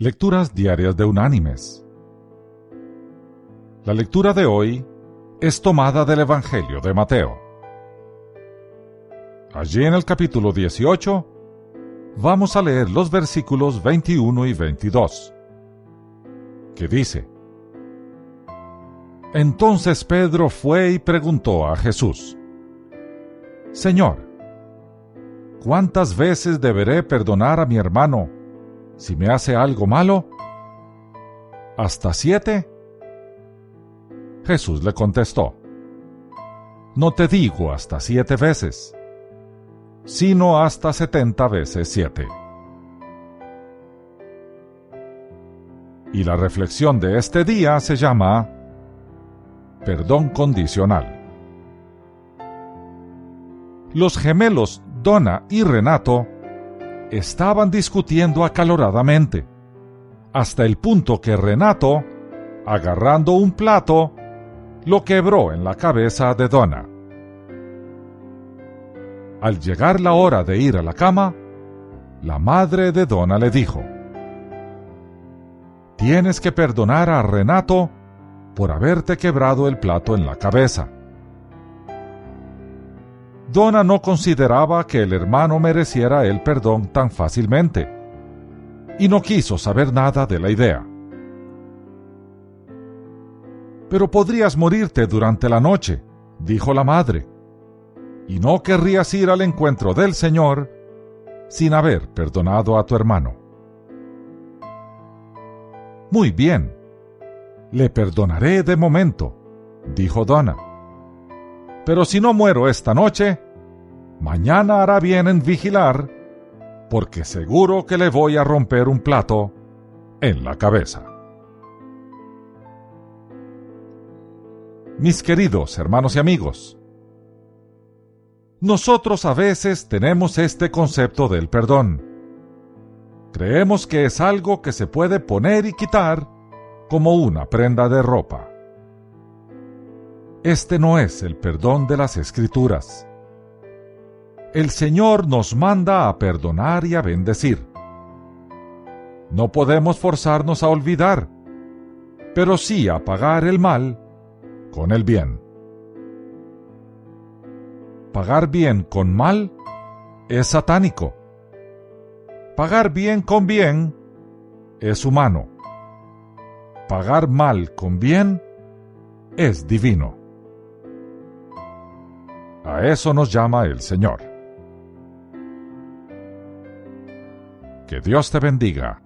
Lecturas Diarias de Unánimes. La lectura de hoy es tomada del Evangelio de Mateo. Allí en el capítulo 18 vamos a leer los versículos 21 y 22, que dice, Entonces Pedro fue y preguntó a Jesús, Señor, ¿cuántas veces deberé perdonar a mi hermano si me hace algo malo? ¿Hasta siete? Jesús le contestó, No te digo hasta siete veces, sino hasta setenta veces siete. Y la reflexión de este día se llama Perdón condicional. Los gemelos Donna y Renato estaban discutiendo acaloradamente, hasta el punto que Renato, agarrando un plato, lo quebró en la cabeza de Donna. Al llegar la hora de ir a la cama, la madre de Donna le dijo, Tienes que perdonar a Renato por haberte quebrado el plato en la cabeza. Donna no consideraba que el hermano mereciera el perdón tan fácilmente, y no quiso saber nada de la idea. Pero podrías morirte durante la noche, dijo la madre, y no querrías ir al encuentro del Señor sin haber perdonado a tu hermano. Muy bien, le perdonaré de momento, dijo Donna pero si no muero esta noche, mañana hará bien en vigilar, porque seguro que le voy a romper un plato en la cabeza. Mis queridos hermanos y amigos, nosotros a veces tenemos este concepto del perdón. Creemos que es algo que se puede poner y quitar como una prenda de ropa. Este no es el perdón de las escrituras. El Señor nos manda a perdonar y a bendecir. No podemos forzarnos a olvidar, pero sí a pagar el mal con el bien. Pagar bien con mal es satánico. Pagar bien con bien es humano. Pagar mal con bien es divino. A eso nos llama el Señor. Que Dios te bendiga